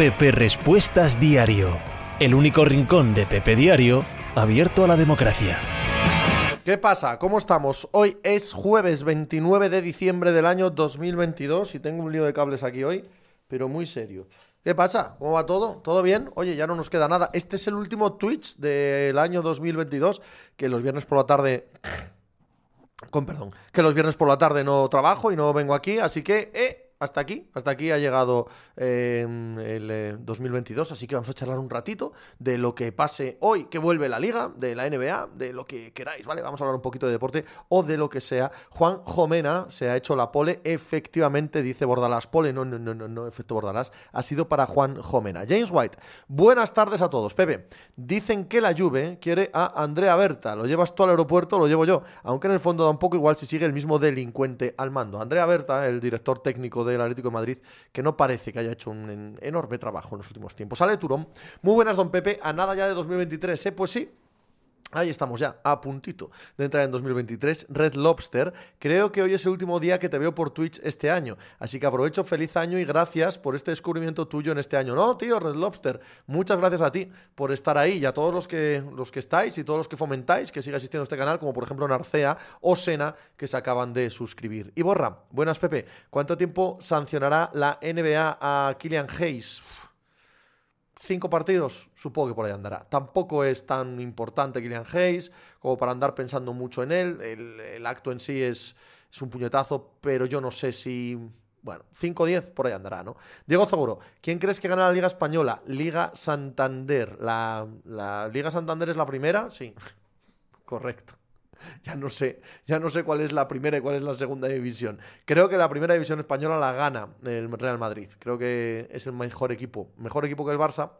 Pepe Respuestas Diario, el único rincón de Pepe Diario abierto a la democracia. ¿Qué pasa? ¿Cómo estamos? Hoy es jueves 29 de diciembre del año 2022 y tengo un lío de cables aquí hoy, pero muy serio. ¿Qué pasa? ¿Cómo va todo? ¿Todo bien? Oye, ya no nos queda nada. Este es el último Twitch del año 2022, que los viernes por la tarde... Con perdón, que los viernes por la tarde no trabajo y no vengo aquí, así que... Eh, hasta aquí, hasta aquí ha llegado eh, el 2022, eh, así que vamos a charlar un ratito de lo que pase hoy, que vuelve la liga, de la NBA, de lo que queráis, ¿vale? Vamos a hablar un poquito de deporte o de lo que sea. Juan Jomena se ha hecho la pole, efectivamente, dice Bordalás, pole, no, no, no, no, no, efecto Bordalás, ha sido para Juan Jomena. James White, buenas tardes a todos. Pepe, dicen que la Juve quiere a Andrea Berta, lo llevas tú al aeropuerto, lo llevo yo, aunque en el fondo da un poco igual si sigue el mismo delincuente al mando. Andrea Berta, el director técnico de del Atlético de Madrid, que no parece que haya hecho un enorme trabajo en los últimos tiempos. Sale Turón. Muy buenas, don Pepe. A nada ya de 2023, ¿eh? Pues sí, Ahí estamos ya, a puntito de entrar en 2023. Red Lobster, creo que hoy es el último día que te veo por Twitch este año. Así que aprovecho, feliz año y gracias por este descubrimiento tuyo en este año. No, tío, Red Lobster, muchas gracias a ti por estar ahí y a todos los que, los que estáis y todos los que fomentáis que siga existiendo este canal, como por ejemplo Narcea o Sena, que se acaban de suscribir. Y Borra, buenas Pepe, ¿cuánto tiempo sancionará la NBA a Killian Hayes? Cinco partidos, supongo que por ahí andará. Tampoco es tan importante Kylian Hayes como para andar pensando mucho en él. El, acto en sí es, es, un puñetazo, pero yo no sé si. Bueno, 5 o 10 por ahí andará, ¿no? Diego Seguro, ¿quién crees que gana la Liga Española? Liga Santander. ¿La, la Liga Santander es la primera? Sí, correcto. ya no sé, ya no sé cuál es la primera y cuál es la segunda división. Creo que la primera división española la gana el Real Madrid. Creo que es el mejor equipo, mejor equipo que el Barça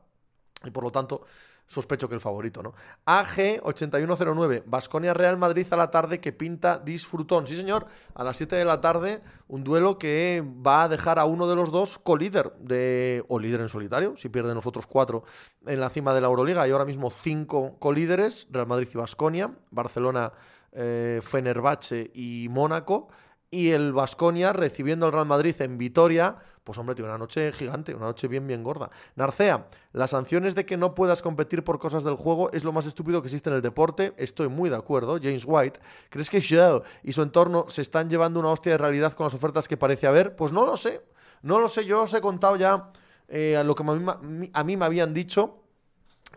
y por lo tanto sospecho que el favorito, ¿no? AG 8109, Basconia Real Madrid a la tarde que pinta disfrutón. Sí, señor, a las 7 de la tarde, un duelo que va a dejar a uno de los dos colíder de o líder en solitario, si pierden los otros cuatro en la cima de la Euroliga. Hay ahora mismo cinco colíderes, Real Madrid y Basconia, Barcelona, eh, Fenerbahce y Mónaco. Y el Basconia recibiendo al Real Madrid en Vitoria pues hombre, tiene una noche gigante, una noche bien, bien gorda. Narcea, las sanciones de que no puedas competir por cosas del juego es lo más estúpido que existe en el deporte. Estoy muy de acuerdo. James White, ¿crees que Joe y su entorno se están llevando una hostia de realidad con las ofertas que parece haber? Pues no lo sé. No lo sé. Yo os he contado ya eh, lo que a mí me habían dicho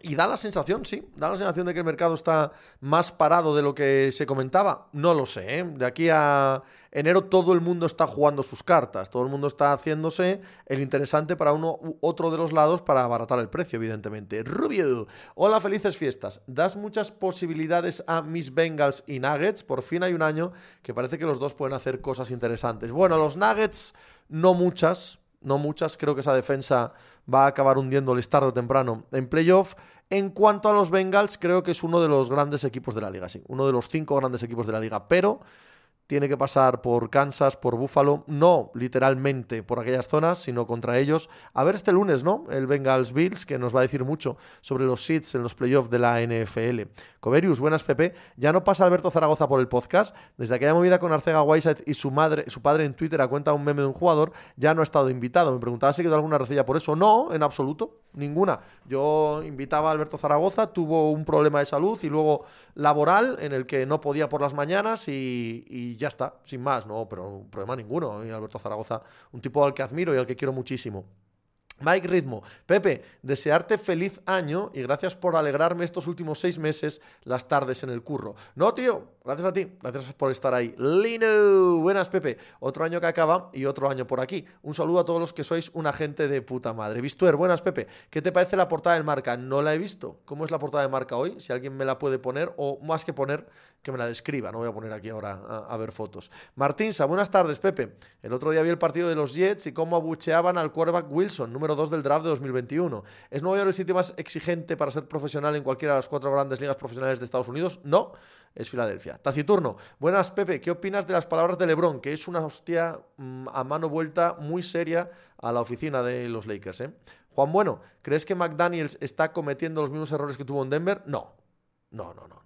y da la sensación, sí, da la sensación de que el mercado está más parado de lo que se comentaba. No lo sé, ¿eh? De aquí a enero todo el mundo está jugando sus cartas, todo el mundo está haciéndose el interesante para uno u otro de los lados para abaratar el precio, evidentemente. Rubio, hola, felices fiestas. Das muchas posibilidades a Miss Bengals y Nuggets. Por fin hay un año que parece que los dos pueden hacer cosas interesantes. Bueno, los Nuggets no muchas, no muchas. Creo que esa defensa va a acabar hundiéndoles tarde o temprano en playoff. En cuanto a los Bengals, creo que es uno de los grandes equipos de la liga, sí, uno de los cinco grandes equipos de la liga, pero tiene que pasar por Kansas, por Buffalo, no literalmente por aquellas zonas, sino contra ellos. A ver este lunes, ¿no? El Bengals Bills, que nos va a decir mucho sobre los seeds en los playoffs de la NFL. Coverius, buenas Pepe. Ya no pasa Alberto Zaragoza por el podcast. Desde aquella movida con Arcega Whiteside y su madre, su padre en Twitter a cuenta un meme de un jugador, ya no ha estado invitado. Me preguntaba si quedó alguna recilla por eso. No, en absoluto, ninguna. Yo invitaba a Alberto Zaragoza, tuvo un problema de salud y luego laboral en el que no podía por las mañanas y y ya está, sin más, no, pero problema ninguno. Alberto Zaragoza, un tipo al que admiro y al que quiero muchísimo. Mike Ritmo, Pepe, desearte feliz año y gracias por alegrarme estos últimos seis meses las tardes en el curro. No, tío, gracias a ti, gracias por estar ahí. Lino, buenas, Pepe. Otro año que acaba y otro año por aquí. Un saludo a todos los que sois una gente de puta madre. Vistuer, buenas, Pepe. ¿Qué te parece la portada del marca? No la he visto. ¿Cómo es la portada de marca hoy? Si alguien me la puede poner o más que poner, que me la describa. No voy a poner aquí ahora a, ver fotos. Martinsa, buenas tardes, Pepe. El otro día vi el partido de los Jets y cómo abucheaban al quarterback Wilson, número 2 del draft de 2021. ¿Es Nueva York el sitio más exigente para ser profesional en cualquiera de las cuatro grandes ligas profesionales de Estados Unidos? No, es Filadelfia. Taciturno, buenas, Pepe. ¿Qué opinas de las palabras de LeBron? Que es una hostia mm, a mano vuelta muy seria a la oficina de los Lakers. ¿eh? Juan Bueno, ¿crees que McDaniels está cometiendo los mismos errores que tuvo en Denver? No, no, no, no.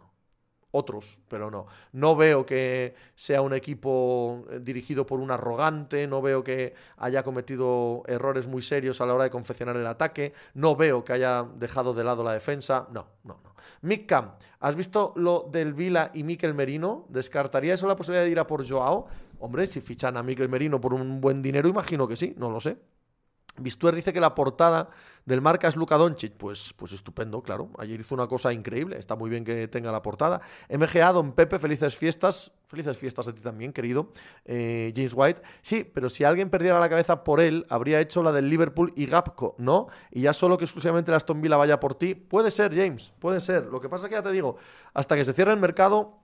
Otros, pero no. No veo que sea un equipo eh, dirigido por un arrogante, no veo que haya cometido errores muy serios a la hora de confeccionar el ataque, no veo que haya dejado de lado la defensa, no, no, no. Mick ¿has visto lo del Vila y Miquel Merino? ¿Descartaría eso la posibilidad de ir a por Joao? Hombre, si fichan a Miquel Merino por un buen dinero, imagino que sí, no lo sé. Bistuer dice que la portada del marca es Luka Doncic. Pues, pues estupendo, claro. Ayer hizo una cosa increíble. Está muy bien que tenga la portada. MGA, Don Pepe, felices fiestas. Felices fiestas a ti también, querido. Eh, James White. Sí, pero si alguien perdiera la cabeza por él, habría hecho la del Liverpool y Gapco, ¿no? Y ya solo que exclusivamente la Aston Villa vaya por ti. Puede ser, James, puede ser. Lo que pasa es que ya te digo, hasta que se cierre el mercado,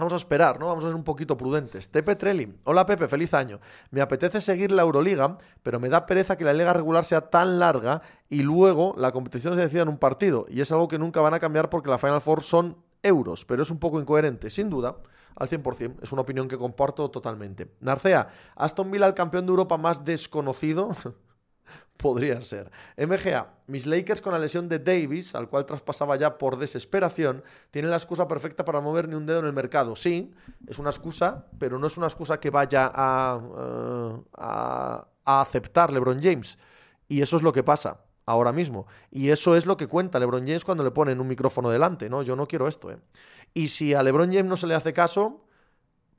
Vamos a esperar, ¿no? Vamos a ser un poquito prudentes. Tepe Trelli. Hola Pepe, feliz año. Me apetece seguir la Euroliga, pero me da pereza que la liga regular sea tan larga y luego la competición se decida en un partido. Y es algo que nunca van a cambiar porque la Final Four son euros, pero es un poco incoherente, sin duda, al 100%. Es una opinión que comparto totalmente. Narcea, Aston Villa el campeón de Europa más desconocido. Podría ser. MGA, mis Lakers con la lesión de Davis, al cual traspasaba ya por desesperación, tienen la excusa perfecta para mover ni un dedo en el mercado. Sí, es una excusa, pero no es una excusa que vaya a, eh, a, aceptar LeBron James. Y eso es lo que pasa ahora mismo. Y eso es lo que cuenta LeBron James cuando le ponen un micrófono delante. No, yo no quiero esto. ¿eh? Y si a LeBron James no se le hace caso,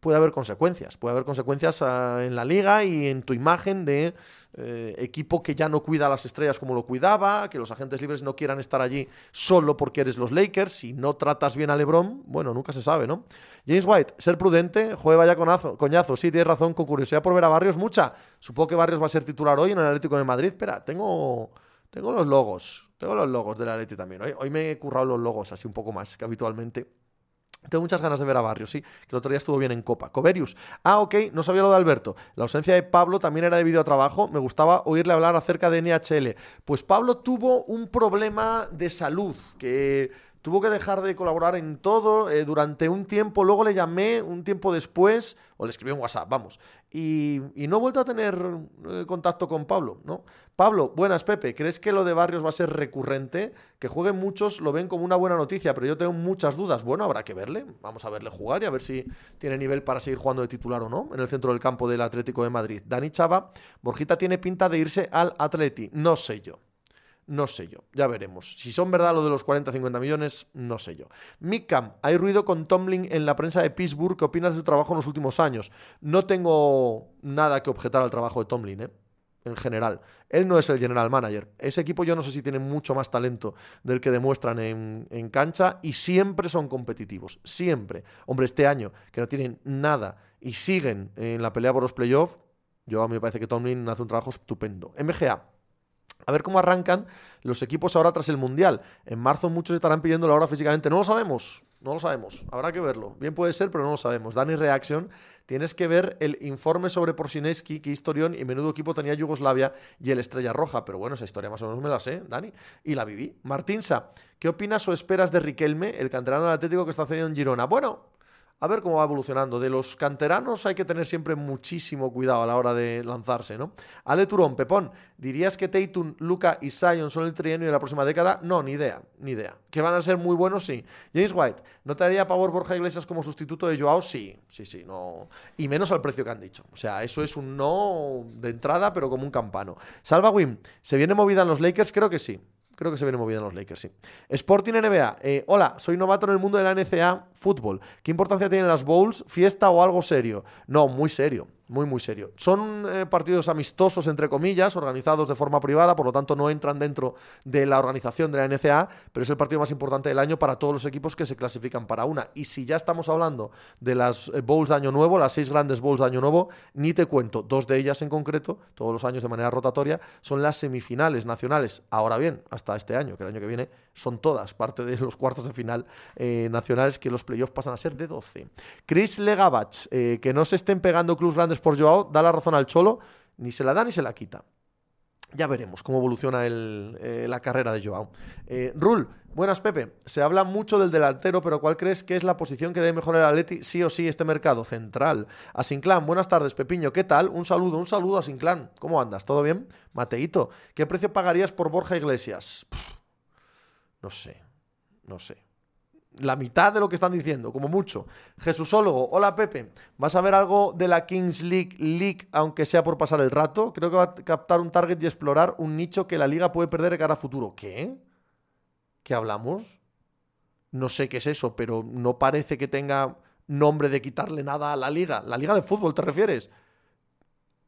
puede haber consecuencias. Puede haber consecuencias ah, en la liga y en tu imagen de eh, equipo que ya no cuida a las estrellas como lo cuidaba, que los agentes libres no quieran estar allí solo porque eres los Lakers. Si no tratas bien a LeBron, bueno, nunca se sabe, ¿no? James White, ser prudente, juegue vaya conazo, coñazo. Sí, tienes razón, con curiosidad por ver a Barrios, mucha. Supongo que Barrios va a ser titular hoy en el Atlético de Madrid. Espera, tengo, tengo los logos. Tengo los logos del Atlético también. Hoy, hoy me he currado los logos así un poco más que habitualmente. Tengo muchas ganas de ver a Barrios, sí, que el otro día estuvo bien en Copa. Coverius, ah, ok, no sabía lo de Alberto. La ausencia de Pablo también era debido a trabajo. Me gustaba oírle hablar acerca de NHL. Pues Pablo tuvo un problema de salud que tuvo que dejar de colaborar en todo eh, durante un tiempo. Luego le llamé un tiempo después, o le escribí un WhatsApp, vamos, y, no he vuelto a tener eh, contacto con Pablo, ¿no? Pablo, buenas, Pepe. ¿Crees que lo de Barrios va a ser recurrente? Que jueguen muchos lo ven como una buena noticia, pero yo tengo muchas dudas. Bueno, habrá que verle. Vamos a verle jugar y a ver si tiene nivel para seguir jugando de titular o no en el centro del campo del Atlético de Madrid. Dani Chava, Borjita tiene pinta de irse al Atleti. No sé yo. No sé yo, ya veremos. Si son verdad lo de los 40-50 millones, no sé yo. Mickham, hay ruido con Tomlin en la prensa de Pittsburgh. ¿Qué opinas de su trabajo en los últimos años? No tengo nada que objetar al trabajo de Tomlin, ¿eh? en general. Él no es el general manager. Ese equipo yo no sé si tiene mucho más talento del que demuestran en, en, cancha y siempre son competitivos. Siempre. Hombre, este año que no tienen nada y siguen en la pelea por los playoffs, yo a mí me parece que Tomlin hace un trabajo estupendo. MGA. A ver cómo arrancan los equipos ahora tras el Mundial. En marzo muchos estarán pidiendo la hora físicamente. No lo sabemos, no lo sabemos. Habrá que verlo. Bien puede ser, pero no lo sabemos. Dani Reaction, tienes que ver el informe sobre Porsineski, que historión y menudo equipo tenía Yugoslavia y el Estrella Roja. Pero bueno, esa historia más o menos me la sé, Dani, y la viví. Martinsa, ¿qué opinas o esperas de Riquelme, el canterano del Atlético que está cedido en Girona? Bueno, a ver cómo va evolucionando. De los canteranos hay que tener siempre muchísimo cuidado a la hora de lanzarse, ¿no? Ale Turón, Pepón, ¿dirías que Tatum, Luca y Zion son el trienio de la próxima década? No, ni idea, ni idea. ¿Que van a ser muy buenos? Sí. James White, ¿no te haría pavor Borja Iglesias como sustituto de Joao? Sí, sí, sí, no. Y menos al precio que han dicho. O sea, eso es un no de entrada, pero como un campano. Salva Wim, ¿se viene movida en los Lakers? Creo que sí. Creo que se viene moviendo los Lakers, sí. Sporting NBA. Eh, hola, soy novato en el mundo de la NCA fútbol. ¿Qué importancia tienen las bowls? ¿Fiesta o algo serio? No, muy serio muy, muy serio. Son eh, partidos amistosos, entre comillas, organizados de forma privada, por lo tanto no entran dentro de la organización de la NCA, pero es el partido más importante del año para todos los equipos que se clasifican para una. Y si ya estamos hablando de las eh, bowls de Año Nuevo, las seis grandes bowls de Año Nuevo, ni te cuento, dos de ellas en concreto, todos los años de manera rotatoria, son las semifinales nacionales. Ahora bien, hasta este año, que el año que viene son todas parte de los cuartos de final eh, nacionales, que los playoffs pasan a ser de 12. Chris Legabach, que no se estén pegando clubs grandes por Joao, da la razón al Cholo, ni se la da ni se la quita. Ya veremos cómo evoluciona eh, la carrera de Joao. Eh, Rul, buenas Pepe. Se habla mucho del delantero, pero ¿cuál crees que es la posición que debe mejorar el Atleti sí o sí este mercado central? Asinclan, buenas tardes Pepiño, ¿qué tal? Un saludo, un saludo a Asinclan. ¿Cómo andas? ¿Todo bien? Mateito, ¿qué precio pagarías por Borja Iglesias? no sé, no sé. La mitad de lo que están diciendo, como mucho. Jesúsólogo, hola Pepe, ¿vas a ver algo de la Kings League League, aunque sea por pasar el rato? Creo que va a captar un target y explorar un nicho que la liga puede perder de cara a futuro. ¿Qué? ¿Qué hablamos? No sé qué es eso, pero no parece que tenga nombre de quitarle nada a la liga. ¿La liga de fútbol te refieres?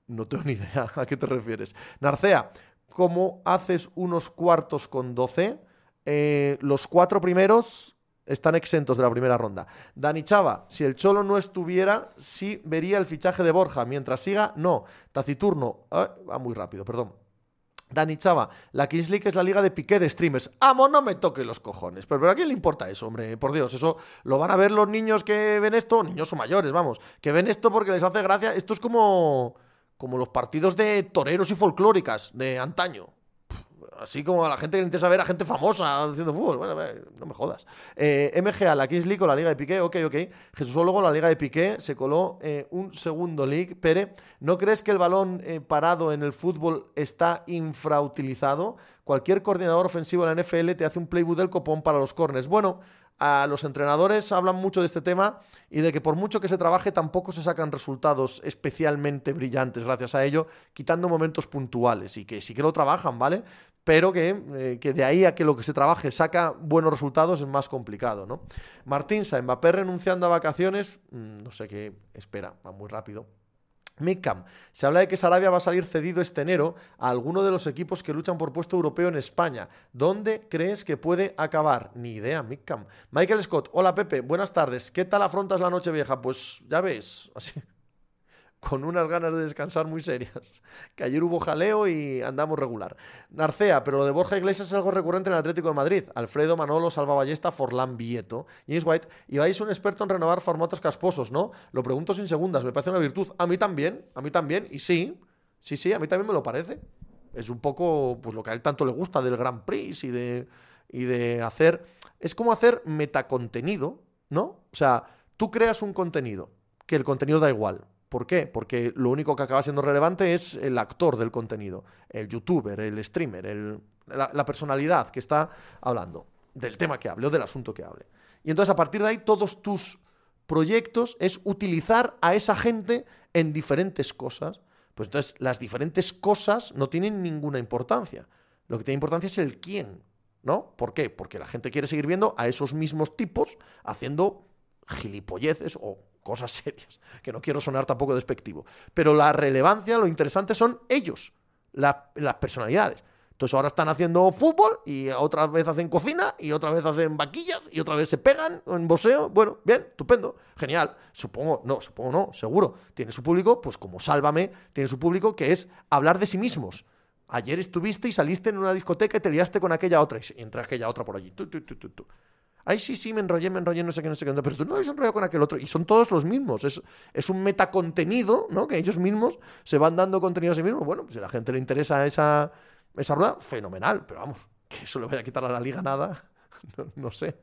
No tengo ni idea a qué te refieres. Narcea, ¿cómo haces unos cuartos con 12? Eh, los cuatro primeros están exentos de la primera ronda. Dani Chava, si el Cholo no estuviera, sí vería el fichaje de Borja. Mientras siga, no. Taciturno, ah, va muy rápido, perdón. Dani Chava, la Kings League es la liga de piqué de streamers. Amo, no me toque los cojones. Pero, ¿a quién le importa eso, hombre? Por Dios, eso lo van a ver los niños que ven esto, niños o mayores, vamos, que ven esto porque les hace gracia. Esto es como, como los partidos de toreros y folclóricas de antaño. Así como a la gente que le interesa ver a gente famosa haciendo fútbol. Bueno, no me jodas. Eh, MGA, la Kings League o la Liga de Piqué. Ok, ok. luego la Liga de Piqué, se coló eh, un segundo league. Pere, ¿no crees que el balón eh, parado en el fútbol está infrautilizado? Cualquier coordinador ofensivo de la NFL te hace un playbook del copón para los corners. Bueno, a los entrenadores hablan mucho de este tema y de que por mucho que se trabaje tampoco se sacan resultados especialmente brillantes gracias a ello, quitando momentos puntuales y que sí que lo trabajan, ¿vale? pero eh, que, de ahí a que lo que se trabaje saca buenos resultados es más complicado, ¿no? Martín Mbappé renunciando a vacaciones, mm, no sé qué espera, va muy rápido. Mickam, se habla de que Sarabia va a salir cedido este enero a alguno de los equipos que luchan por puesto europeo en España. ¿Dónde crees que puede acabar? Ni idea, Mickam. Michael Scott, hola Pepe, buenas tardes. ¿Qué tal afrontas la noche vieja? Pues ya ves, así, con unas ganas de descansar muy serias. Que ayer hubo jaleo y andamos regular. Narcea, pero lo de Borja Iglesias es algo recurrente en el Atlético de Madrid. Alfredo, Manolo, Salva Ballesta, Forlán, Vieto. James White, y vais un experto en renovar formatos casposos, ¿no? Lo pregunto sin segundas, me parece una virtud. A mí también, a mí también, y sí, sí, sí, a mí también me lo parece. Es un poco pues lo que a él tanto le gusta del Grand Prix y de, y de hacer... Es como hacer metacontenido, ¿no? O sea, tú creas un contenido, que el contenido da igual ¿Por qué? Porque lo único que acaba siendo relevante es el actor del contenido, el youtuber, el streamer, la, personalidad que está hablando del tema que hable o del asunto que hable. Y entonces a partir de ahí todos tus proyectos es utilizar a esa gente en diferentes cosas. Pues entonces las diferentes cosas no tienen ninguna importancia. Lo que tiene importancia es el quién, ¿no? ¿Por qué? Porque la gente quiere seguir viendo a esos mismos tipos haciendo gilipolleces o cosas serias, que no quiero sonar tampoco despectivo. Pero la relevancia, lo interesante son ellos, las personalidades. Entonces ahora están haciendo fútbol y otra vez hacen cocina y otra vez hacen vaquillas y otra vez se pegan en boxeo. Bueno, bien, estupendo, genial. Supongo, no, supongo no, seguro. Tiene su público, pues como Sálvame, tiene su público que es hablar de sí mismos. Ayer estuviste y saliste en una discoteca y te liaste con aquella otra y entra aquella otra por allí. Tú, tú, tú, Ay, sí, sí, me enrollé, me enrollé, no sé qué, no sé qué. Pero tú no habéis enrollado con aquel otro. Y son todos los mismos. Es, es un metacontenido, ¿no? Que ellos mismos se van dando contenido a sí mismos. Bueno, pues si a la gente le interesa esa, esa rueda, fenomenal. Pero vamos, que eso le vaya a quitar a la liga nada. no, sé.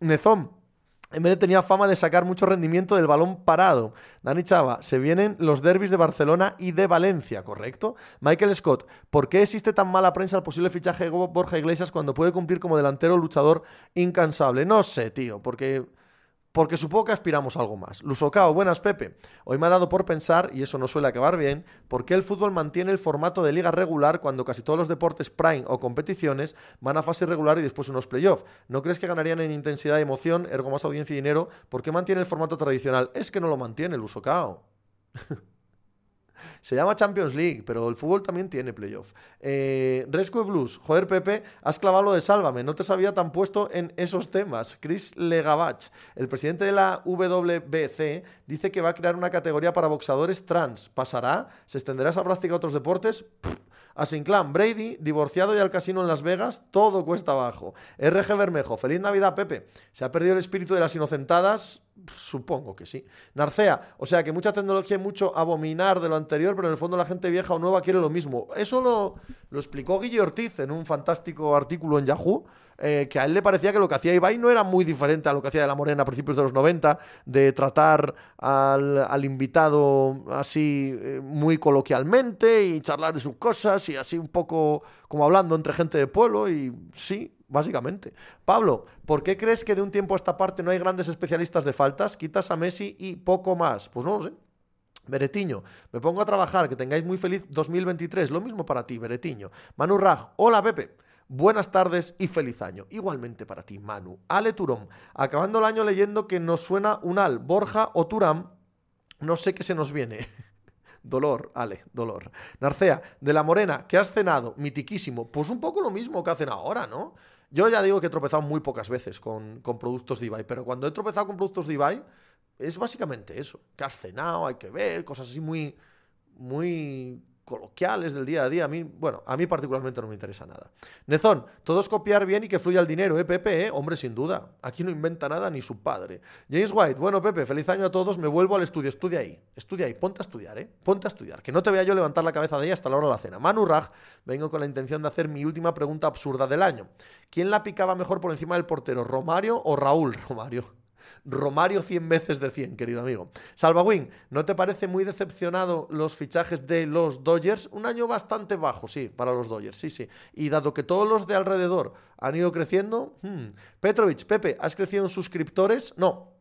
Nezón. Emery tenía fama de sacar mucho rendimiento del balón parado. Dani Chava, se vienen los derbis de Barcelona y de Valencia, ¿correcto? Michael Scott, ¿por qué existe tan mala prensa el posible fichaje de Borja Iglesias cuando puede cumplir como delantero luchador incansable? No sé, tío, porque porque supongo que aspiramos a algo más. Lusocao, buenas Pepe. Hoy me ha dado por pensar, y eso no suele acabar bien, por qué el fútbol mantiene el formato de liga regular cuando casi todos los deportes prime o competiciones van a fase regular y después unos playoffs. ¿No crees que ganarían en intensidad y emoción, ergo más audiencia y dinero? ¿Por qué mantiene el formato tradicional? Es que no lo mantiene Lusocao. Se llama Champions League, pero el fútbol también tiene playoff. Eh, Rescue Blues. Joder, Pepe, has clavado lo de Sálvame. No te sabía tan puesto en esos temas. Chris Legabach, el presidente de la WBC, dice que va a crear una categoría para boxadores trans. ¿Pasará? ¿Se extenderá esa práctica a otros deportes? A Brady, divorciado y al casino en Las Vegas, todo cuesta abajo. RG Bermejo, feliz Navidad, Pepe. ¿Se ha perdido el espíritu de las inocentadas? Supongo que sí. Narcea, o sea que mucha tecnología y mucho abominar de lo anterior, pero en el fondo la gente vieja o nueva quiere lo mismo. Eso lo, lo explicó Guille Ortiz en un fantástico artículo en Yahoo, eh, que a él le parecía que lo que hacía Ibai no era muy diferente a lo que hacía de la Morena a principios de los 90, de tratar al, invitado así eh, muy coloquialmente y charlar de sus cosas y así un poco como hablando entre gente de pueblo y sí, básicamente. Pablo, ¿por qué crees que de un tiempo a esta parte no hay grandes especialistas de faltas? Quitas a Messi y poco más. Pues no lo sé. Beretiño, me pongo a trabajar, que tengáis muy feliz 2023. Lo mismo para ti, Beretiño. Manu Raj, hola Pepe. Buenas tardes y feliz año. Igualmente para ti, Manu. Ale Turón, acabando el año leyendo que nos suena un al, Borja o Turán, no sé qué se nos viene. dolor, Ale, dolor. Narcea, de la Morena, ¿qué has cenado? Mitiquísimo. Pues un poco lo mismo que hacen ahora, ¿no? Yo ya digo que he tropezado muy pocas veces con, con productos de Ibai, pero cuando he tropezado con productos de Ibai, es básicamente eso. ¿Qué has cenado? Hay que ver, cosas así muy, muy coloquiales del día a día. A mí, bueno, a mí particularmente no me interesa nada. Nezón, todos copiar bien y que fluya el dinero, ¿eh, Pepe? Eh? Hombre, sin duda. Aquí no inventa nada ni su padre. James White, bueno, Pepe, feliz año a todos. Me vuelvo al estudio. Estudia ahí. Estudia ahí. Ponte a estudiar, ¿eh? Ponte a estudiar. Que no te vea yo levantar la cabeza de ella hasta la hora de la cena. Manu Raj, vengo con la intención de hacer mi última pregunta absurda del año. ¿Quién la picaba mejor por encima del portero, Romario o Raúl? Romario. Romario 100 veces de 100, querido amigo. Salvawin, ¿no te parece muy decepcionado los fichajes de los Dodgers? Un año bastante bajo, sí, para los Dodgers, sí, sí. Y dado que todos los de alrededor han ido creciendo, hmm. Petrovich, Pepe, ¿has crecido en suscriptores? No,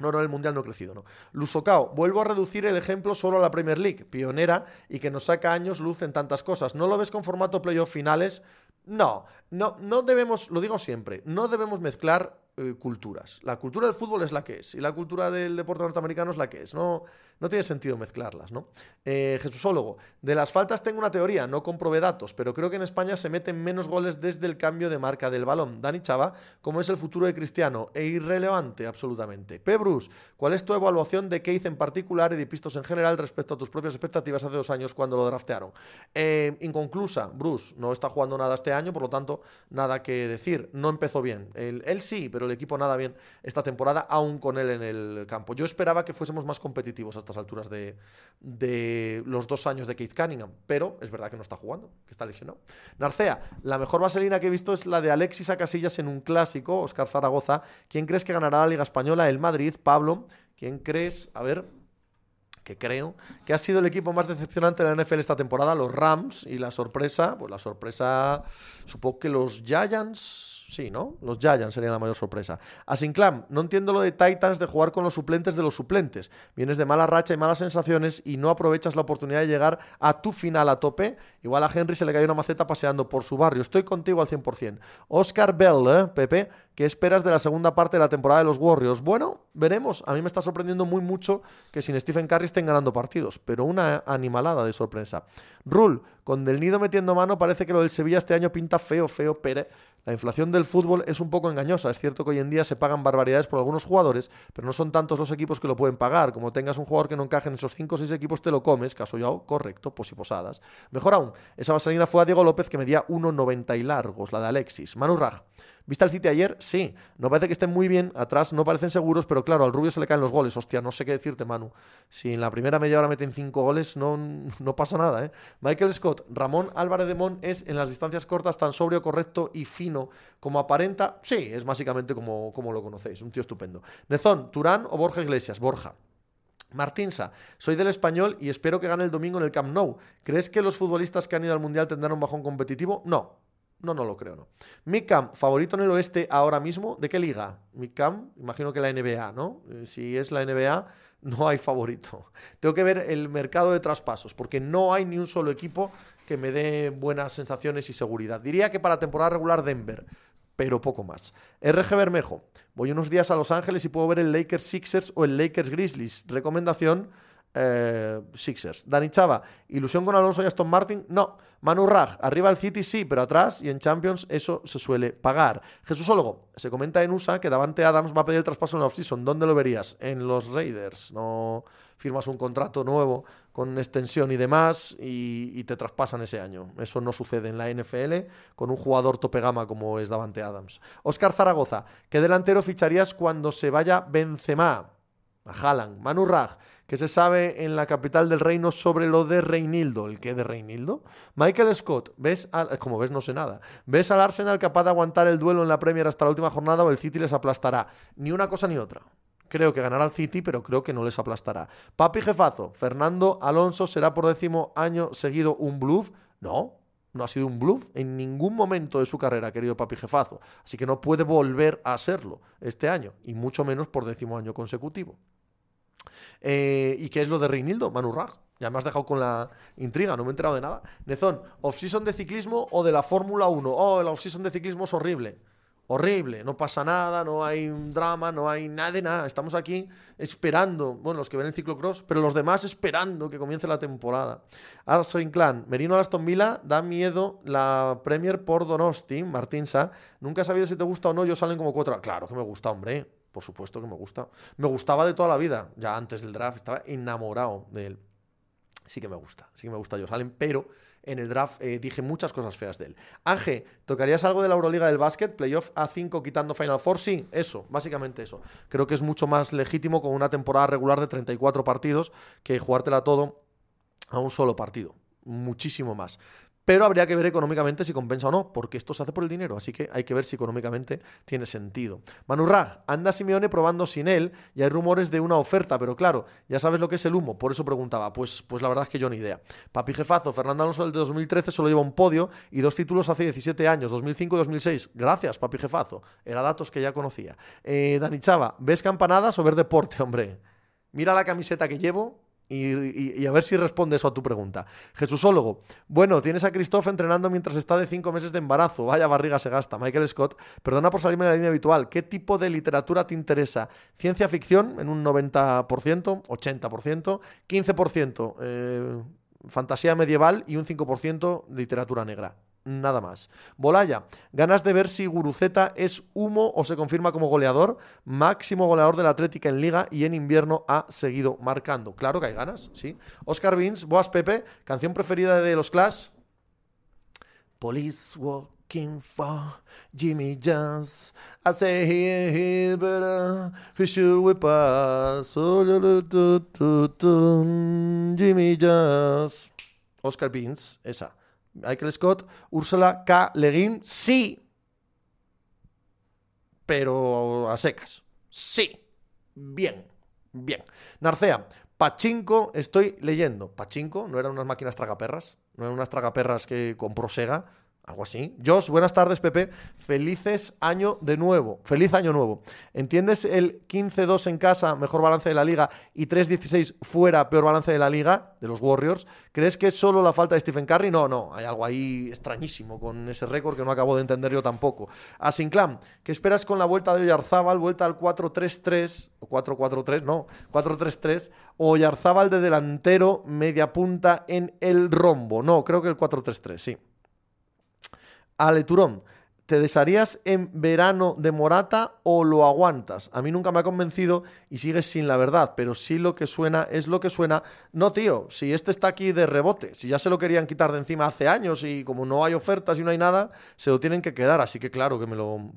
no, no, el Mundial no ha crecido, no. Lusocao, vuelvo a reducir el ejemplo solo a la Premier League, pionera y que nos saca años luz en tantas cosas. ¿No lo ves con formato playoff finales? No, no, no debemos, lo digo siempre, no debemos mezclar eh, culturas. La cultura del fútbol es la que es y la cultura del deporte norteamericano es la que es. No, no tiene sentido mezclarlas, ¿no? Eh, Jesúsólogo, de las faltas tengo una teoría, no comprobé datos, pero creo que en España se meten menos goles desde el cambio de marca del balón. Dani Chava, ¿cómo es el futuro de Cristiano? E irrelevante, absolutamente. P. Bruce, ¿cuál es tu evaluación de Keith en particular y de Pistos en general respecto a tus propias expectativas hace dos años cuando lo draftearon? Eh, inconclusa, Bruce, no está jugando nada este año, por lo tanto, nada que decir. No empezó bien. él sí, pero el equipo nada bien esta temporada, aún con él en el campo. Yo esperaba que fuésemos más competitivos a estas alturas de, de los dos años de Keith Cunningham, pero es verdad que no está jugando, que está lesionado. Narcea, la mejor vaselina que he visto es la de Alexis a Casillas en un clásico, Oscar Zaragoza. ¿Quién crees que ganará la Liga Española? El Madrid, Pablo. ¿Quién crees? A ver, que creo que ha sido el equipo más decepcionante de la NFL esta temporada, los Rams, y la sorpresa, pues la sorpresa, supongo que los Giants, Sí, ¿no? Los Giants serían la mayor sorpresa. Asinclam, no entiendo lo de Titans de jugar con los suplentes de los suplentes. Vienes de mala racha y malas sensaciones y no aprovechas la oportunidad de llegar a tu final a tope. Igual a Henry se le cayó una maceta paseando por su barrio. Estoy contigo al 100%. Oscar Bell, ¿eh, Pepe? ¿Qué esperas de la segunda parte de la temporada de los Warriors? Bueno, veremos. A mí me está sorprendiendo muy mucho que sin Stephen Curry estén ganando partidos, pero una animalada de sorpresa. Rule, con Del Nido metiendo mano, parece que lo del Sevilla este año pinta feo, feo, pero la inflación del fútbol es un poco engañosa. Es cierto que hoy en día se pagan barbaridades por algunos jugadores, pero no son tantos los equipos que lo pueden pagar. Como tengas un jugador que no encaje en esos 5 o 6 equipos, te lo comes. Caso yo, correcto, pues y posadas. Mejor aún, esa vaselina fue a Diego López que medía 1,90 y largos, la de Alexis. Manu Raj. ¿Viste el City ayer? Sí. No parece que estén muy bien. Atrás no parecen seguros, pero claro, al Rubio se le caen los goles. Hostia, no sé qué decirte, Manu. Si en la primera media hora meten cinco goles, no, no pasa nada, ¿eh? Michael Scott, Ramón Álvarez de Mon es en las distancias cortas tan sobrio, correcto y fino como aparenta. Sí, es básicamente como, como lo conocéis. Un tío estupendo. Nezón, Turán o Borja Iglesias. Borja. Martinsa, soy del español y espero que gane el domingo en el Camp Nou. ¿Crees que los futbolistas que han ido al Mundial tendrán un bajón competitivo? No, no, no lo creo, no. Micam, favorito en el oeste ahora mismo, ¿de qué liga? Micam, imagino que la NBA, ¿no? Eh, si es la NBA, no hay favorito. Tengo que ver el mercado de traspasos, porque no hay ni un solo equipo que me dé buenas sensaciones y seguridad. Diría que para temporada regular Denver, pero poco más. RG Bermejo, voy unos días a Los Ángeles y puedo ver el Lakers Sixers o el Lakers Grizzlies. Recomendación, eh, Sixers. Dani Chava, ilusión con Alonso y Aston Martin, no. Manu Raj, arriba el City sí, pero atrás y en Champions eso se suele pagar. Jesús Ólogo, se comenta en USA que Davante Adams va a pedir el traspaso en la offseason. ¿Dónde lo verías? En los Raiders. No firmas un contrato nuevo con extensión y demás y, y te traspasan ese año. Eso no sucede en la NFL con un jugador tope gama como es Davante Adams. Oscar Zaragoza, ¿qué delantero ficharías cuando se vaya Benzema? A Haaland. Manu Raj, ¿Qué se sabe en la capital del reino sobre lo de Reinildo? ¿El qué de Reinildo? Michael Scott, ¿ves? como ves, no sé nada. ¿Ves al Arsenal capaz de aguantar el duelo en la Premier hasta la última jornada o el City les aplastará? Ni una cosa ni otra. Creo que ganará el City, pero creo que no les aplastará. Papi jefazo, Fernando Alonso será por décimo año seguido un bluff. No, No ha sido un bluff en ningún momento de su carrera, querido papi jefazo. Así que no puede volver a serlo este año, y mucho menos por décimo año consecutivo. Eh, ¿Y qué es lo de Reinildo, Manu Raj? Ya me has dejado con la intriga, no me he enterado de nada. Nezón, ¿off-season de ciclismo o de la Fórmula 1? Oh, el off-season de ciclismo es horrible. Horrible, no pasa nada, no hay un drama, no hay nada de nada. Estamos aquí esperando, bueno, los que ven el ciclocross, pero los demás esperando que comience la temporada. Arsen Clan, Merino Aston Villa, da miedo la Premier por Donosti, Martín. Nunca he sabido si te gusta o no, yo salen como cuatro. Claro que me gusta, hombre, por supuesto que me gusta. Me gustaba de toda la vida, ya antes del draft, estaba enamorado de él sí que me gusta, sí que me gusta Josh Allen, pero en el draft eh, dije muchas cosas feas de él. Ángel, ¿tocarías algo de la Euroliga del básquet? Playoff A5 quitando Final Four, sí, eso, básicamente eso. Creo que es mucho más legítimo con una temporada regular de 34 partidos que jugártela todo a un solo partido. Muchísimo más. Pero habría que ver económicamente si compensa o no, porque esto se hace por el dinero, así que hay que ver si económicamente tiene sentido. Manurrag, anda Simeone probando sin él y hay rumores de una oferta, pero claro, ya sabes lo que es el humo, por eso preguntaba. Pues, pues la verdad es que yo ni idea. Papi jefazo, Fernando Alonso del de 2013 solo lleva un podio y dos títulos hace 17 años, 2005 y 2006. Gracias, papi jefazo. Era datos que ya conocía. Eh, Dani Chava, ¿ves campanadas o ver deporte, hombre? Mira la camiseta que llevo, y, a ver si responde eso a tu pregunta. Jesúsólogo. Bueno, tienes a Christoph entrenando mientras está de cinco meses de embarazo. Vaya barriga se gasta. Michael Scott. Perdona por salirme de la línea habitual. ¿Qué tipo de literatura te interesa? Ciencia ficción en un 90%, 80%, 15% eh, fantasía medieval y un 5% literatura negra nada más. Bolaya, ganas de ver si Guruceta es humo o se confirma como goleador, máximo goleador de la Atlética en Liga y en invierno ha seguido marcando. Claro que hay ganas, sí. Oscar Vins, Boas Pepe, canción preferida de los Clash. Police walking for Jimmy Jones. I say here, here, better, he should we pass. Jimmy Jones. Oscar Beans, esa. Michael Scott, Úrsula K. Leguín, sí. Pero a secas. Sí. Bien. Bien. Narcea, Pachinko, estoy leyendo. Pachinko, ¿no eran unas máquinas tragaperras? ¿No eran unas tragaperras que compró Sega? Algo así. Josh, buenas tardes, Pepe. Felices año de nuevo. Feliz año nuevo. ¿Entiendes el 15-2 en casa, mejor balance de la liga, y 3-16 fuera, peor balance de la liga, de los Warriors? ¿Crees que es solo la falta de Stephen Curry? No, no. Hay algo ahí extrañísimo con ese récord que no acabo de entender yo tampoco. Asinclam, ¿qué esperas con la vuelta de Oyarzábal? Vuelta al 4-3-3, o 4-4-3, no, 4-3-3, o Oyarzábal de delantero, media punta en el rombo. No, creo que el 4-3-3, sí. Ale Turón, ¿te desharías en verano de Morata o lo aguantas? A mí nunca me ha convencido y sigues sin la verdad, pero sí lo que suena es lo que suena. No, tío, si este está aquí de rebote, si ya se lo querían quitar de encima hace años y como no hay ofertas y no hay nada, se lo tienen que quedar, así que claro que me lo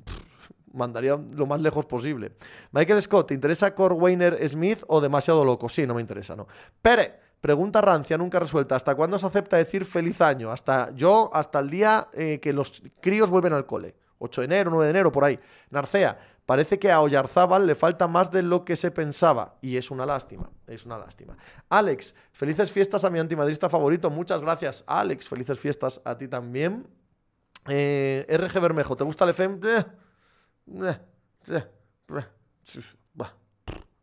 mandaría lo más lejos posible. Michael Scott, ¿te interesa Corwainer Smith o demasiado loco? Sí, no me interesa, no. Pere, Pregunta rancia, nunca resuelta. ¿Hasta cuándo se acepta decir feliz año? Hasta yo, hasta el día eh, que los críos vuelven al cole. 8 de enero, 9 de enero, por ahí. Narcea, parece que a Oyarzábal le falta más de lo que se pensaba. Y es una lástima, es una lástima. Alex, felices fiestas a mi antimadrista favorito. Muchas gracias, Alex. Felices fiestas a ti también. Eh, RG Bermejo, ¿te gusta el FM?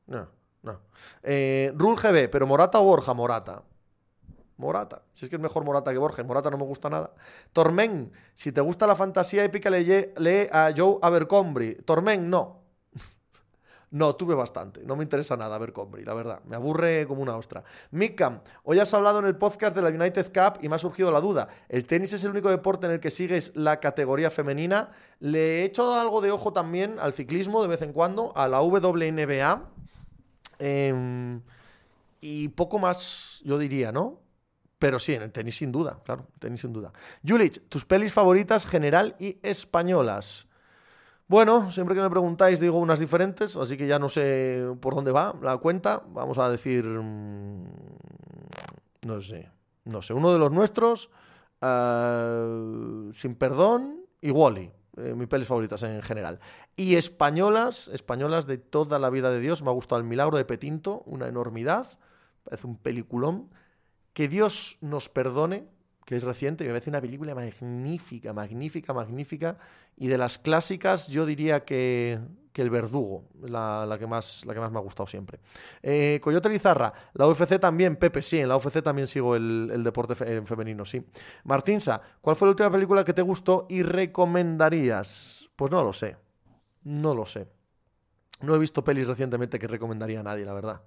No. No. Eh, Rule GB, pero Morata o Borja, Morata. Morata. Si es que es mejor Morata que Borja. Morata no me gusta nada. Tormen, si te gusta la fantasía épica, lee, a Joe Abercrombie. Tormen, no. no, tuve bastante. No me interesa nada Abercrombie, la verdad. Me aburre como una ostra. Mikam, hoy has hablado en el podcast de la United Cup y me ha surgido la duda. ¿El tenis es el único deporte en el que sigues la categoría femenina? Le he hecho algo de ojo también al ciclismo de vez en cuando, a la WNBA Em, y poco más, yo diría, ¿no? Pero sí, en el tenis sin duda, claro, tenis sin duda. Julich, tus pelis favoritas general y españolas. Bueno, siempre que me preguntáis digo unas diferentes, así que ya no sé por dónde va la cuenta. Vamos a decir, mm, no sé, no sé, uno de los nuestros, eh, Sin Perdón y Wally. Eh, mis pelis favoritas en general. Y españolas, españolas de toda la vida de Dios. Me ha gustado El Milagro de Petinto, una enormidad. Parece un peliculón. Que Dios nos perdone, que es reciente, me parece una película magnífica, magnífica, magnífica. Y de las clásicas, yo diría que, que El Verdugo, la, la, que más, la que más me ha gustado siempre. Eh, Coyote Lizarra, la UFC también, Pepe, sí, en la UFC también sigo el, deporte fe, femenino, sí. Martinsa, ¿cuál fue la última película que te gustó y recomendarías? Pues no lo sé, no lo sé. No he visto pelis recientemente que recomendaría a nadie, la verdad.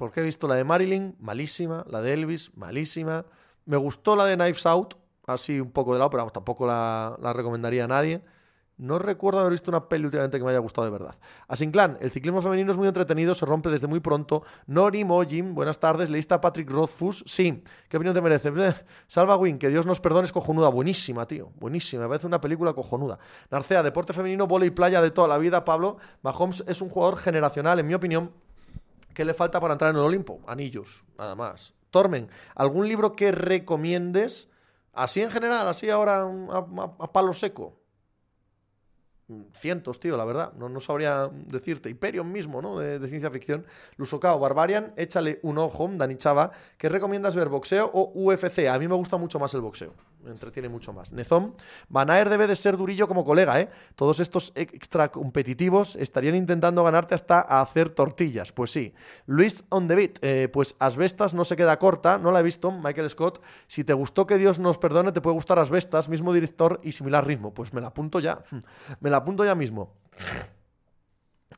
Porque he visto la de Marilyn, malísima, la de Elvis, malísima. Me gustó la de Knives Out, así un poco de lado, pero vamos, tampoco la, la recomendaría a nadie. No recuerdo haber visto una peli últimamente que me haya gustado de verdad. Asinclan, el ciclismo femenino es muy entretenido, se rompe desde muy pronto. Nori Mojim, buenas tardes. ¿Leíste a Patrick Rothfuss? Sí. ¿Qué opinión te merece? Salva Win, que Dios nos perdone, es cojonuda. Buenísima, tío. Buenísima. Me parece una película cojonuda. Narcea, deporte femenino, bola y playa de toda la vida, Pablo. Mahomes es un jugador generacional, en mi opinión. ¿Qué le falta para entrar en el Olimpo? Anillos, nada más. Tormen, ¿algún libro que recomiendes? Así en general, así ahora a, a, a palo seco cientos, tío, la verdad. No, no sabría decirte. Hyperion mismo, ¿no? De, de ciencia ficción. Lusocao, Barbarian, échale un ojo, Dani Chava. ¿Qué recomiendas ver, boxeo o UFC? A mí me gusta mucho más el boxeo. Me entretiene mucho más. Nezom, Banaer debe de ser durillo como colega, ¿eh? Todos estos extra competitivos estarían intentando ganarte hasta a hacer tortillas. Pues sí. Luis on the beat, eh, pues Asbestas no se queda corta, no la he visto, Michael Scott. Si te gustó que Dios nos perdone, te puede gustar Asbestas, mismo director y similar ritmo. Pues me la apunto ya. Me la apunto ya mismo.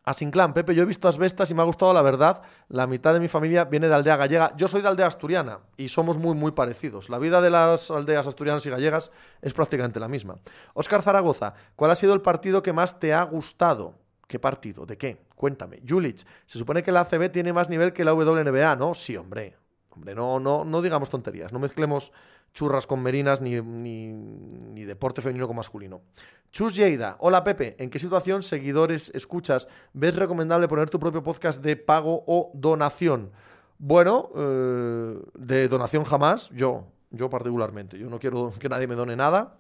Asinclan, Pepe, yo he visto asbestas y me ha gustado la verdad. La mitad de mi familia viene de aldea gallega. Yo soy de aldea asturiana y somos muy, muy parecidos. La vida de las aldeas asturianas y gallegas es prácticamente la misma. Óscar Zaragoza, ¿cuál ha sido el partido que más te ha gustado? ¿Qué partido? ¿De qué? Cuéntame. Julich, se supone que la ACB tiene más nivel que la WNBA, ¿no? Sí, hombre. Hombre, no, no, no digamos tonterías. No mezclemos churras con merinas ni, ni, deporte femenino con masculino. Chus Lleida, hola Pepe, ¿en qué situación, seguidores, escuchas, ves recomendable poner tu propio podcast de pago o donación? Bueno, eh, de donación jamás, yo, yo particularmente, yo no quiero que nadie me done nada.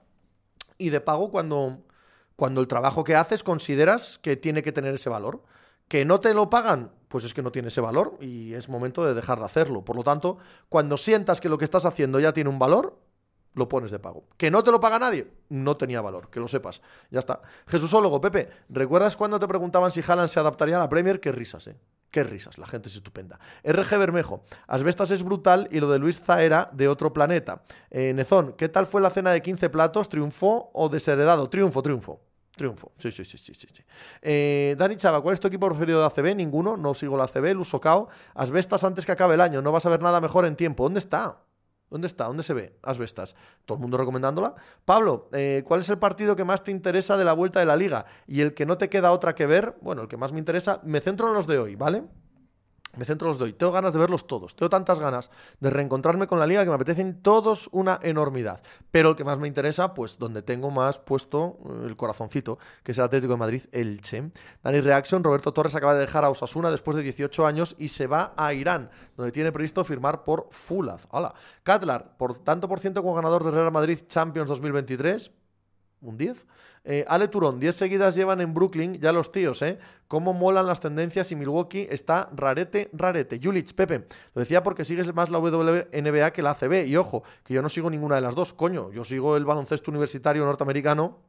Y de pago cuando, cuando el trabajo que haces consideras que tiene que tener ese valor. Que no te lo pagan, pues es que no tiene ese valor y es momento de dejar de hacerlo. Por lo tanto, cuando sientas que lo que estás haciendo ya tiene un valor, lo pones de pago. Que no te lo paga nadie, no tenía valor, que lo sepas. Ya está. Jesúsólogo, Pepe, ¿recuerdas cuando te preguntaban si Haaland se adaptaría a la Premier? Qué risas, ¿eh? Qué risas, la gente es estupenda. RG Bermejo, Asbestas es brutal y lo de Luis Zaera de otro planeta. Eh, Nezón, ¿qué tal fue la cena de 15 platos? ¿Triunfó o desheredado? Triunfo, triunfo. Triunfo. Sí, sí, sí, sí, sí. Eh, Dani Chava, ¿cuál es tu equipo preferido de ACB? Ninguno, no sigo la ACB, Lusocao. Asbestas antes que acabe el año, no vas a ver nada mejor en tiempo. ¿Dónde está? ¿Dónde está? ¿Dónde se ve? Asbestas. Todo el mundo recomendándola. Pablo, eh, ¿cuál es el partido que más te interesa de la vuelta de la liga? Y el que no te queda otra que ver, bueno, el que más me interesa, me centro en los de hoy, ¿vale? Me centro los doy. Tengo ganas de verlos todos. Tengo tantas ganas de reencontrarme con la liga que me apetecen todos una enormidad. Pero el que más me interesa, pues donde tengo más puesto el corazoncito, que es el Atlético de Madrid, Elche. Dani Reaction, Roberto Torres acaba de dejar a Osasuna después de 18 años y se va a Irán, donde tiene previsto firmar por Fulaz. Hola. Catlar, por tanto por ciento como ganador de Real Madrid Champions 2023, un 10. Eh, Ale Turón, 10 seguidas llevan en Brooklyn, ya los tíos, ¿eh? Cómo molan las tendencias y Milwaukee está rarete, rarete. Julich, Pepe, lo decía porque sigues más la WNBA que la ACB. Y ojo, que yo no sigo ninguna de las dos, coño. Yo sigo el baloncesto universitario norteamericano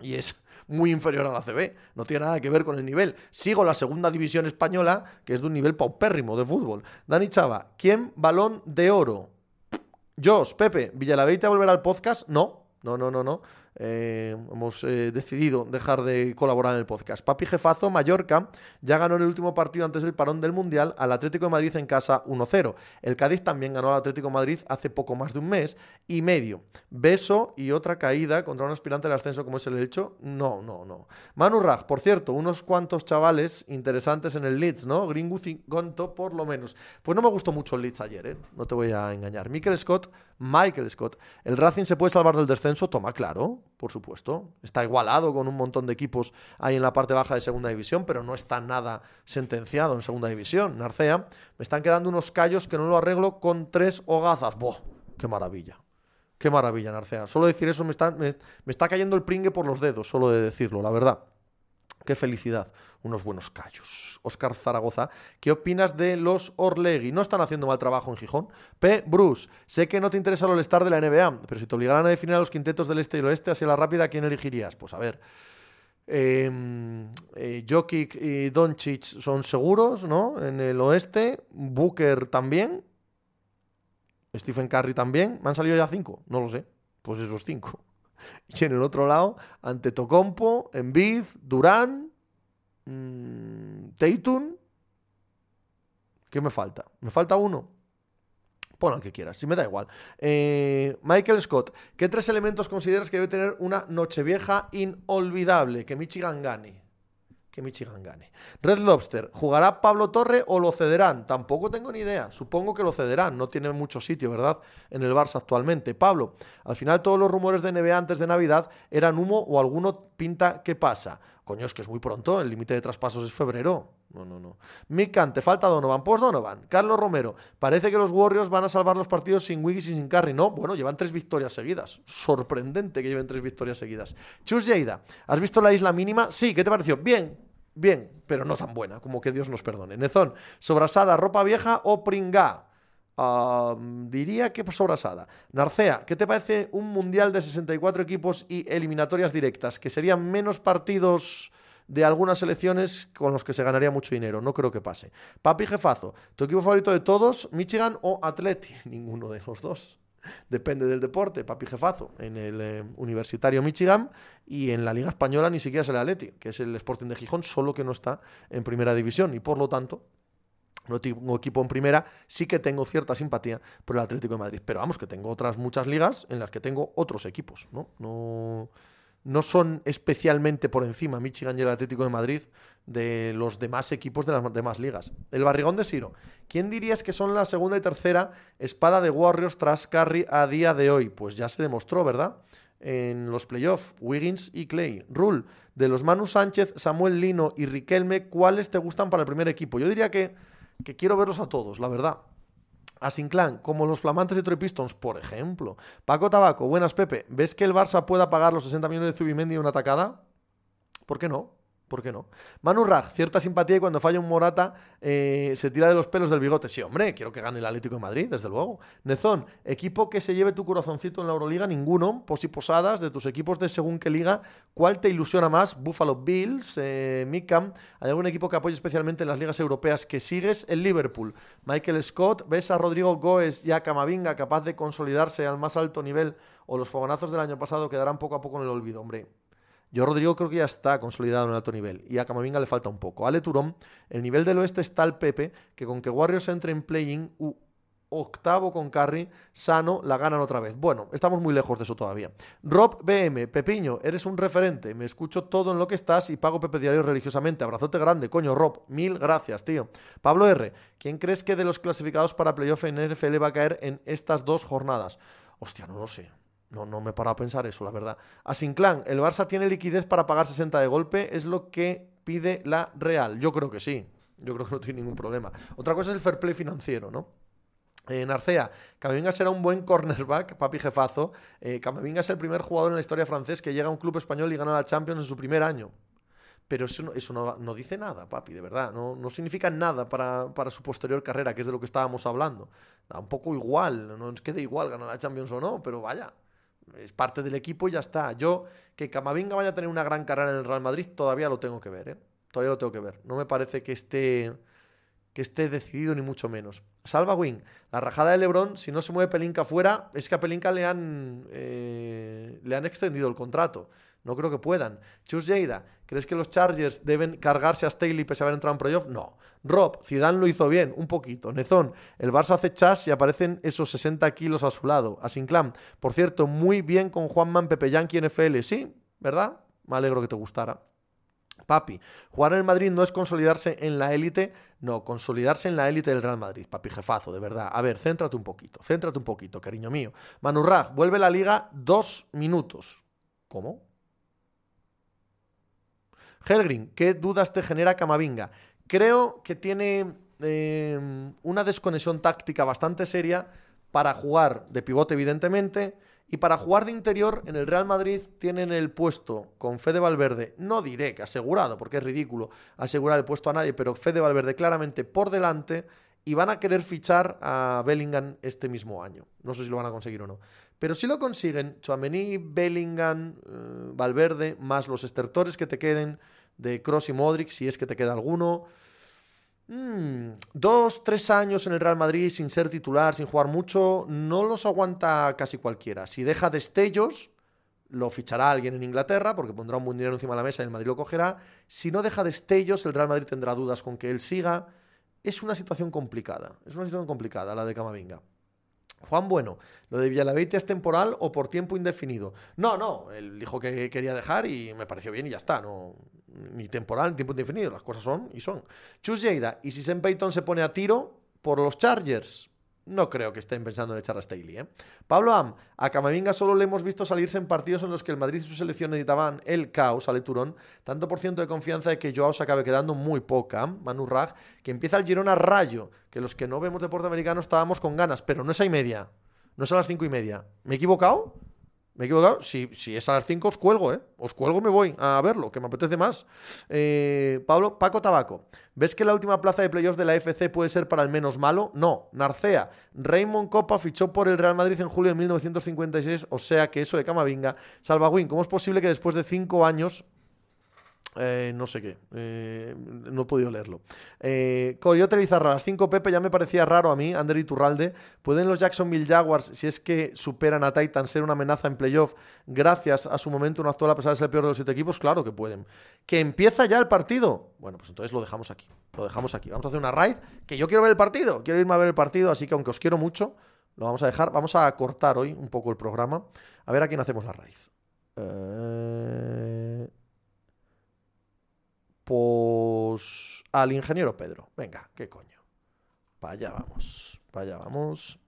y es muy inferior a la ACB. No tiene nada que ver con el nivel. Sigo la segunda división española, que es de un nivel paupérrimo de fútbol. Dani Chava, ¿quién balón de oro? Jos, Pepe, ¿Villalaveite a volver al podcast? No, no, no, no, no. Eh, hemos eh, decidido dejar de colaborar en el podcast. Papi Jefazo, Mallorca, ya ganó el último partido antes del parón del Mundial al Atlético de Madrid en casa 1-0. El Cádiz también ganó al Atlético de Madrid hace poco más de un mes y medio. Beso y otra caída contra un aspirante del ascenso como es el Elcho. No, no, no. Manu Raj, por cierto, unos cuantos chavales interesantes en el Leeds, ¿no? Y Gonto, por lo menos. Pues no me gustó mucho el Leeds ayer, ¿eh? No te voy a engañar. Michael Scott, Michael Scott. ¿El Racing se puede salvar del descenso? Toma, claro por supuesto. Está igualado con un montón de equipos ahí en la parte baja de segunda división, pero no está nada sentenciado en segunda división. Narcea, me están quedando unos callos que no lo arreglo con tres hogazas. ¡Boh! ¡Qué maravilla! ¡Qué maravilla, Narcea! Solo decir eso me está, me, me está cayendo el pringue por los dedos, solo de decirlo, la verdad. Qué felicidad. Unos buenos callos. Oscar Zaragoza, ¿qué opinas de los Orlegui? No están haciendo mal trabajo en Gijón. P. Bruce, sé que no te interesa el All-Star de la NBA, pero si te obligaran a definir a los quintetos del este y el oeste hacia la rápida, ¿quién elegirías? Pues a ver. Eh, eh, Jokic y Doncic son seguros, ¿no? En el oeste. Booker también. Stephen Curry también. ¿Me han salido ya cinco? No lo sé. Pues esos cinco. Y en el otro lado, ante Tocompo, Embiid, Durán, mmm, Tatum. ¿Qué me falta? ¿Me falta uno? Pon al que quieras, si me da igual. Eh, Michael Scott, ¿qué tres elementos consideras que debe tener una Nochevieja inolvidable? Que Michigan gane. Que Michigan gane. Red Lobster, ¿jugará Pablo Torre o lo cederán? Tampoco tengo ni idea. Supongo que lo cederán. No tiene mucho sitio, ¿verdad? En el Barça actualmente. Pablo, al final todos los rumores de NBA antes de Navidad eran humo o alguno pinta que pasa. Coño, es que es muy pronto. El límite de traspasos es febrero. No, no, no. Mikan, te falta Donovan. Pues Donovan. Carlos Romero. Parece que los Warriors van a salvar los partidos sin Wiggins y sin Curry. No, bueno, llevan tres victorias seguidas. Sorprendente que lleven tres victorias seguidas. Chus Yeida. ¿Has visto la isla mínima? Sí, ¿qué te pareció? Bien. Bien, pero no tan buena, como que Dios nos perdone. Nezón, sobrasada, ropa vieja o pringá. Diría que sobrasada. Narcea, ¿qué te parece un mundial de 64 equipos y eliminatorias directas? Que serían menos partidos de algunas selecciones con los que se ganaría mucho dinero. No creo que pase. Papi Jefazo, ¿tu equipo favorito de todos, Michigan o Atleti? Ninguno de los dos. Depende del deporte, papi jefazo, en el eh, Universitario Michigan y en la Liga Española ni siquiera es el Atleti, que es el Sporting de Gijón, solo que no está en primera división y por lo tanto no tengo equipo en primera, sí que tengo cierta simpatía por el Atlético de Madrid. Pero vamos, que tengo otras muchas ligas en las que tengo otros equipos, ¿no? No no son especialmente por encima Michigan y el Atlético de Madrid de los demás equipos de las demás ligas. El barrigón de Siro. ¿Quién dirías que son la segunda y tercera espada de Warriors tras Curry a día de hoy? Pues ya se demostró, ¿verdad? En los playoffs, Wiggins y Clay. Rule, de los Manu Sánchez, Samuel Lino y Riquelme, ¿cuáles te gustan para el primer equipo? Yo diría que, que quiero verlos a todos, la verdad a Sinclán, como los flamantes de Troy Pistons, por ejemplo. Paco Tabaco, buenas Pepe, ¿ves que el Barça pueda pagar los 60 millones de Zubimendi de una atacada? ¿Por qué no? ¿Por qué no? Manu Raj, cierta simpatía y cuando falla un Morata eh, se tira de los pelos del bigote. Sí, hombre, quiero que gane el Atlético de Madrid, desde luego. Nezón, equipo que se lleve tu corazoncito en la Euroliga, ninguno. Pos y posadas, de tus equipos de según qué liga, ¿cuál te ilusiona más? Buffalo Bills, eh. ¿Hay algún equipo que apoye especialmente en las ligas europeas que sigues? El Liverpool. Michael Scott, ¿ves a Rodrigo Goes y a Camavinga capaz de consolidarse al más alto nivel o los fogonazos del año pasado quedarán poco a poco en el olvido? Hombre, yo Rodrigo creo que ya está consolidado en alto nivel y a Camavinga le falta un poco. Ale Turón, el nivel del oeste está el Pepe, que con que Warriors entre en playing octavo con Carry, sano, la ganan otra vez. Bueno, estamos muy lejos de eso todavía. Rob BM, Pepiño, eres un referente, me escucho todo en lo que estás y pago Pepe Diario religiosamente. Abrazote grande, coño, Rob, mil gracias, tío. Pablo R, ¿quién crees que de los clasificados para playoff en NFL va a caer en estas dos jornadas? Hostia, no lo sé. No, no me he parado a pensar eso, la verdad. A Sinclán, ¿el Barça tiene liquidez para pagar 60 de golpe? Es lo que pide la Real. Yo creo que sí. Yo creo que no tiene ningún problema. Otra cosa es el fair play financiero, ¿no? Eh, Narcea, Camavinga será un buen cornerback, papi jefazo. Eh, Camavinga es el primer jugador en la historia francés que llega a un club español y gana la Champions en su primer año. Pero eso, no, eso no, dice nada, papi, de verdad. No, no significa nada para, para, su posterior carrera, que es de lo que estábamos hablando. Da un poco igual, no es que igual ganar la Champions o no, pero vaya, es parte del equipo y ya está. Yo, que Camavinga vaya a tener una gran carrera en el Real Madrid, todavía lo tengo que ver, ¿eh? Todavía lo tengo que ver. No me parece que esté, que esté decidido ni mucho menos. Salva Wing, la rajada de Lebron, si no se mueve Pelinka fuera, es que a Pelinka le han, eh, le han extendido el contrato. No creo que puedan. Chus Lleida, ¿crees que los Chargers deben cargarse a Staley pese a haber entrado en playoff? No. Rob, Zidane lo hizo bien, un poquito. Nezón, el Barça hace chas y aparecen esos 60 kilos a su lado. Asinclam, por cierto, muy bien con Juanman Pepe Yankee NFL. Sí, ¿verdad? Me alegro que te gustara. Papi, jugar en el Madrid no es consolidarse en la élite, no, consolidarse en la élite del Real Madrid, papi jefazo, de verdad. A ver, céntrate un poquito, céntrate un poquito, cariño mío. Manurrag, vuelve la liga dos minutos. ¿Cómo? Helgrin, ¿qué dudas te genera Camavinga? Creo que tiene eh, una desconexión táctica bastante seria para jugar de pivote, evidentemente, Y para jugar de interior, en el Real Madrid tienen el puesto con Fede Valverde, no diré que asegurado, porque es ridículo asegurar el puesto a nadie, pero Fede Valverde claramente por delante y van a querer fichar a Bellingham este mismo año. No sé si lo van a conseguir o no. Pero si lo consiguen, Chouameni, Bellingham, eh, Valverde, más los estertores que te queden de Cross y Modric, si es que te queda alguno. Mm, dos, tres años en el Real Madrid sin ser titular, sin jugar mucho, no los aguanta casi cualquiera. Si deja destellos, lo fichará alguien en Inglaterra porque pondrá un buen dinero encima de la mesa y el Madrid lo cogerá. Si no deja destellos, el Real Madrid tendrá dudas con que él siga. Es una situación complicada, es una situación complicada la de Camavinga. Juan Bueno, ¿lo de Villalabeitia es temporal o por tiempo indefinido? No, no, él dijo que quería dejar y me pareció bien y ya está. No, ni temporal ni tiempo indefinido. Las cosas son y son. Chus Lleida, ¿y si Sam Payton se pone a tiro por los Chargers? No creo que estén pensando en echar a Staley. ¿eh? Pablo Am, a Camavinga solo le hemos visto salirse en partidos en los que el Madrid y su selección necesitaban el caos, Ale Turón. Tanto por ciento de confianza de que Joao se acabe quedando muy poca. Manu Rag, que empieza el Girona Rayo, que los que no vemos deporte americano estábamos con ganas, pero no es a y media. No es a las cinco y media. ¿Me he equivocado? ¿Me he equivocado? Si, si es a las 5 os cuelgo, ¿eh? Os cuelgo me voy a verlo, que me apetece más. Eh, Pablo, Paco Tabaco. ¿Ves que la última plaza de playoffs de la FC puede ser para el menos malo? No. Narcea. Raymond Copa fichó por el Real Madrid en julio de 1956, o sea que eso de Camavinga. Salvagüín, ¿cómo es posible que después de 5 años eh, no sé qué, eh, no he podido leerlo. Eh, Coyote Bizarra, las 5 Pepe ya me parecía raro a mí, Ander Turralde. ¿Pueden los Jacksonville Jaguars, si es que superan a Titan, ser una amenaza en playoff gracias a su momento un actual a pesar de ser el peor de los siete equipos? Claro que pueden. ¿Que empieza ya el partido? Bueno, pues entonces lo dejamos aquí. Lo dejamos aquí. Vamos a hacer una raid, que yo quiero ver el partido, quiero irme a ver el partido, así que aunque os quiero mucho, lo vamos a dejar. Vamos a cortar hoy un poco el programa. A ver a quién hacemos la raid. Eh... Pues al ingeniero Pedro. Venga, qué coño. Para allá vamos. Para allá vamos.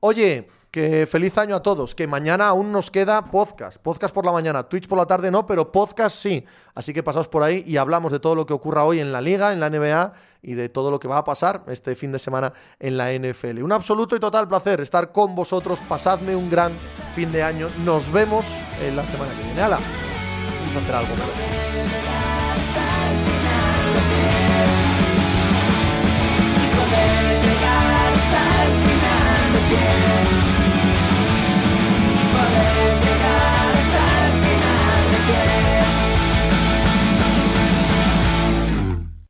Oye, que feliz año a todos, que mañana aún nos queda podcast, podcast por la mañana, Twitch por la tarde no, pero podcast sí. Así que pasaos por ahí y hablamos de todo lo que ocurra hoy en la liga, en la NBA y de todo lo que va a pasar este fin de semana en la NFL. Un absoluto y total placer estar con vosotros, pasadme un gran fin de año, nos vemos en la semana que viene. ¡Hala! Hacer algo mejor.